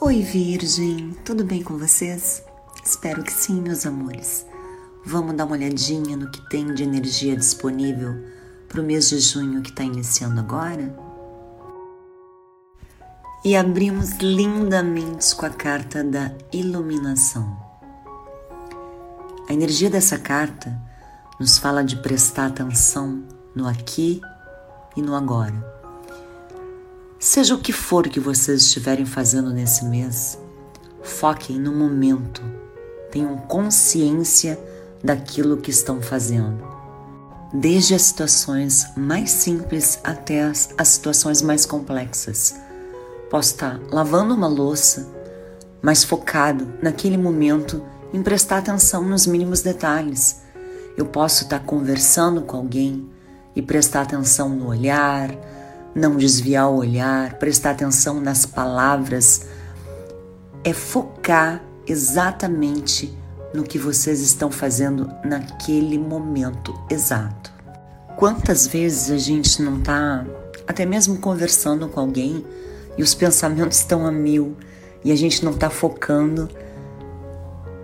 Oi, Virgem, tudo bem com vocês? Espero que sim, meus amores. Vamos dar uma olhadinha no que tem de energia disponível para o mês de junho que está iniciando agora? E abrimos lindamente com a carta da iluminação. A energia dessa carta nos fala de prestar atenção no aqui e no agora Seja o que for que vocês estiverem fazendo nesse mês, foquem no momento, tenham consciência daquilo que estão fazendo. Desde as situações mais simples até as, as situações mais complexas. Posso estar lavando uma louça, mas focado naquele momento em prestar atenção nos mínimos detalhes. Eu posso estar conversando com alguém e prestar atenção no olhar, não desviar o olhar, prestar atenção nas palavras, é focar exatamente no que vocês estão fazendo naquele momento exato. Quantas vezes a gente não está até mesmo conversando com alguém e os pensamentos estão a mil e a gente não está focando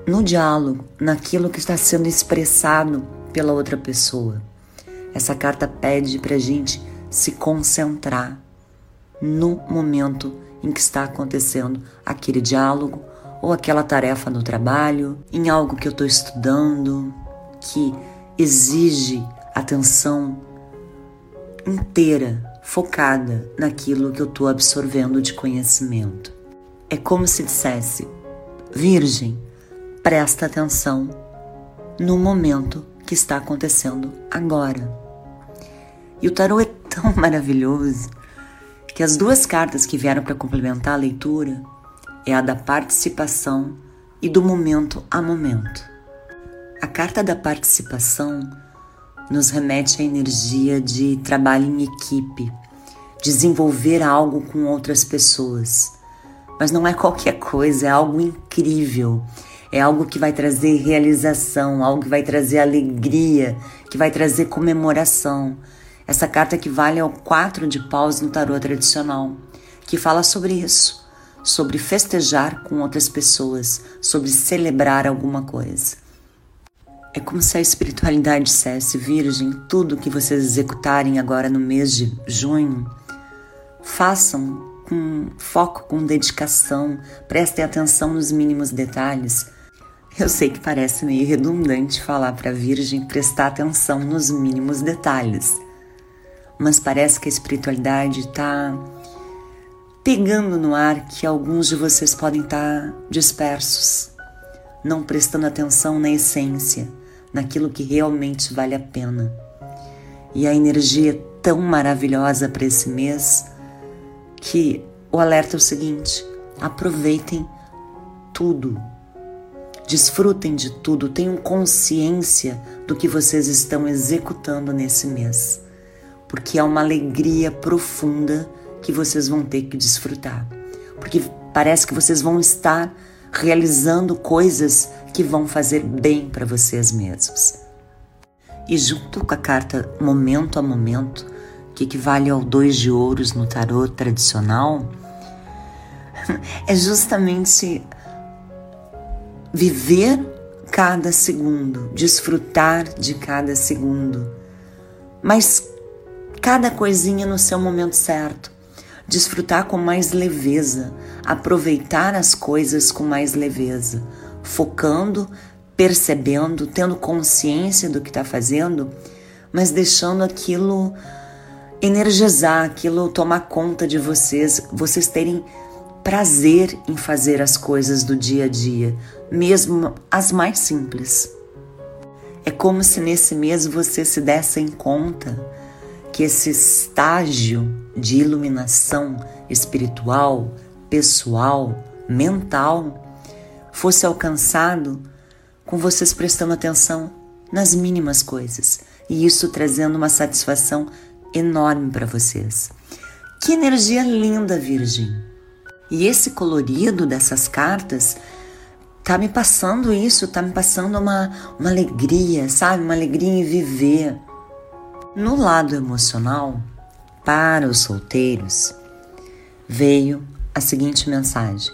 no diálogo, naquilo que está sendo expressado pela outra pessoa. Essa carta pede para a gente se concentrar no momento em que está acontecendo aquele diálogo ou aquela tarefa no trabalho, em algo que eu estou estudando, que exige atenção inteira, focada naquilo que eu estou absorvendo de conhecimento. É como se dissesse: Virgem, presta atenção no momento que está acontecendo agora. E o tarô é tão maravilhoso que as duas cartas que vieram para complementar a leitura é a da participação e do momento a momento. A carta da participação nos remete à energia de trabalho em equipe, desenvolver algo com outras pessoas. Mas não é qualquer coisa, é algo incrível. É algo que vai trazer realização, algo que vai trazer alegria, que vai trazer comemoração. Essa carta equivale ao quatro de paus no tarô tradicional, que fala sobre isso, sobre festejar com outras pessoas, sobre celebrar alguma coisa. É como se a espiritualidade dissesse, Virgem, tudo que vocês executarem agora no mês de junho, façam com foco, com dedicação, prestem atenção nos mínimos detalhes. Eu sei que parece meio redundante falar para a Virgem prestar atenção nos mínimos detalhes, mas parece que a espiritualidade está pegando no ar que alguns de vocês podem estar tá dispersos, não prestando atenção na essência, naquilo que realmente vale a pena. E a energia é tão maravilhosa para esse mês que o alerta é o seguinte: aproveitem tudo. Desfrutem de tudo, tenham consciência do que vocês estão executando nesse mês porque é uma alegria profunda que vocês vão ter que desfrutar. Porque parece que vocês vão estar realizando coisas que vão fazer bem para vocês mesmos. E junto com a carta momento a momento, que equivale ao dois de ouros no tarô tradicional, é justamente viver cada segundo, desfrutar de cada segundo. Mas cada coisinha no seu momento certo, desfrutar com mais leveza, aproveitar as coisas com mais leveza, focando, percebendo, tendo consciência do que está fazendo, mas deixando aquilo energizar, aquilo tomar conta de vocês, vocês terem prazer em fazer as coisas do dia a dia, mesmo as mais simples. É como se nesse mês vocês se dessem conta que esse estágio de iluminação espiritual, pessoal, mental fosse alcançado com vocês prestando atenção nas mínimas coisas e isso trazendo uma satisfação enorme para vocês. Que energia linda, Virgem! E esse colorido dessas cartas tá me passando isso, tá me passando uma, uma alegria, sabe? Uma alegria em viver no lado emocional, para os solteiros, veio a seguinte mensagem: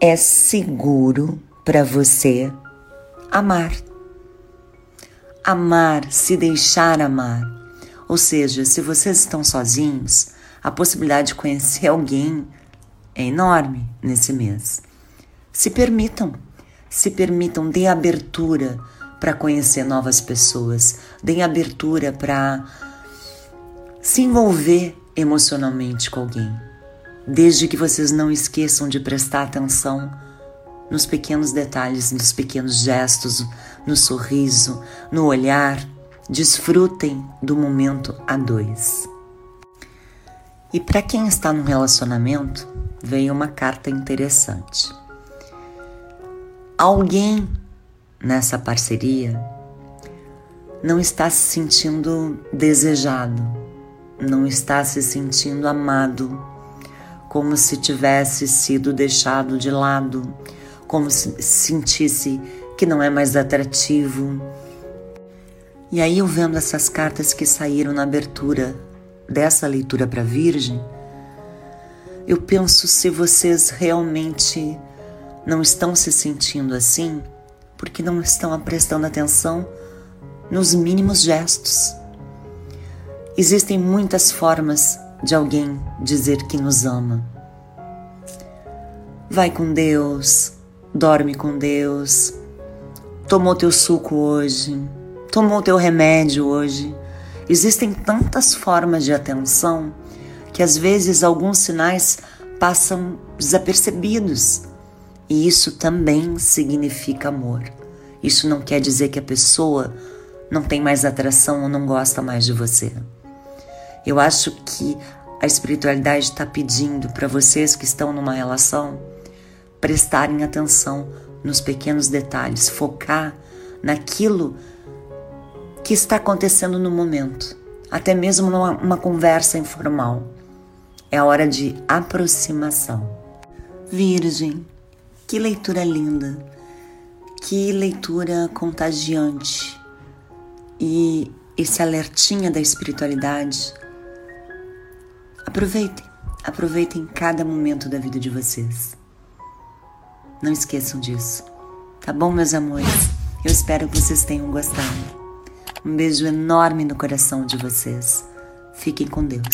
é seguro para você amar. Amar, se deixar amar. Ou seja, se vocês estão sozinhos, a possibilidade de conhecer alguém é enorme nesse mês. Se permitam, se permitam, dê abertura para conhecer novas pessoas, dê abertura para se envolver emocionalmente com alguém. Desde que vocês não esqueçam de prestar atenção nos pequenos detalhes, nos pequenos gestos, no sorriso, no olhar. Desfrutem do momento a dois. E para quem está num relacionamento, veio uma carta interessante. Alguém nessa parceria não está se sentindo desejado, não está se sentindo amado, como se tivesse sido deixado de lado, como se sentisse que não é mais atrativo. E aí eu vendo essas cartas que saíram na abertura dessa leitura para Virgem, eu penso se vocês realmente não estão se sentindo assim, porque não estão prestando atenção nos mínimos gestos. Existem muitas formas de alguém dizer que nos ama. Vai com Deus, dorme com Deus, tomou teu suco hoje, tomou teu remédio hoje. Existem tantas formas de atenção que às vezes alguns sinais passam desapercebidos. E isso também significa amor. Isso não quer dizer que a pessoa não tem mais atração ou não gosta mais de você. Eu acho que a espiritualidade está pedindo para vocês que estão numa relação prestarem atenção nos pequenos detalhes, focar naquilo que está acontecendo no momento, até mesmo numa conversa informal. É a hora de aproximação. Virgem, que leitura linda, que leitura contagiante. E esse alertinha da espiritualidade. Aproveitem, aproveitem cada momento da vida de vocês. Não esqueçam disso. Tá bom, meus amores? Eu espero que vocês tenham gostado. Um beijo enorme no coração de vocês. Fiquem com Deus.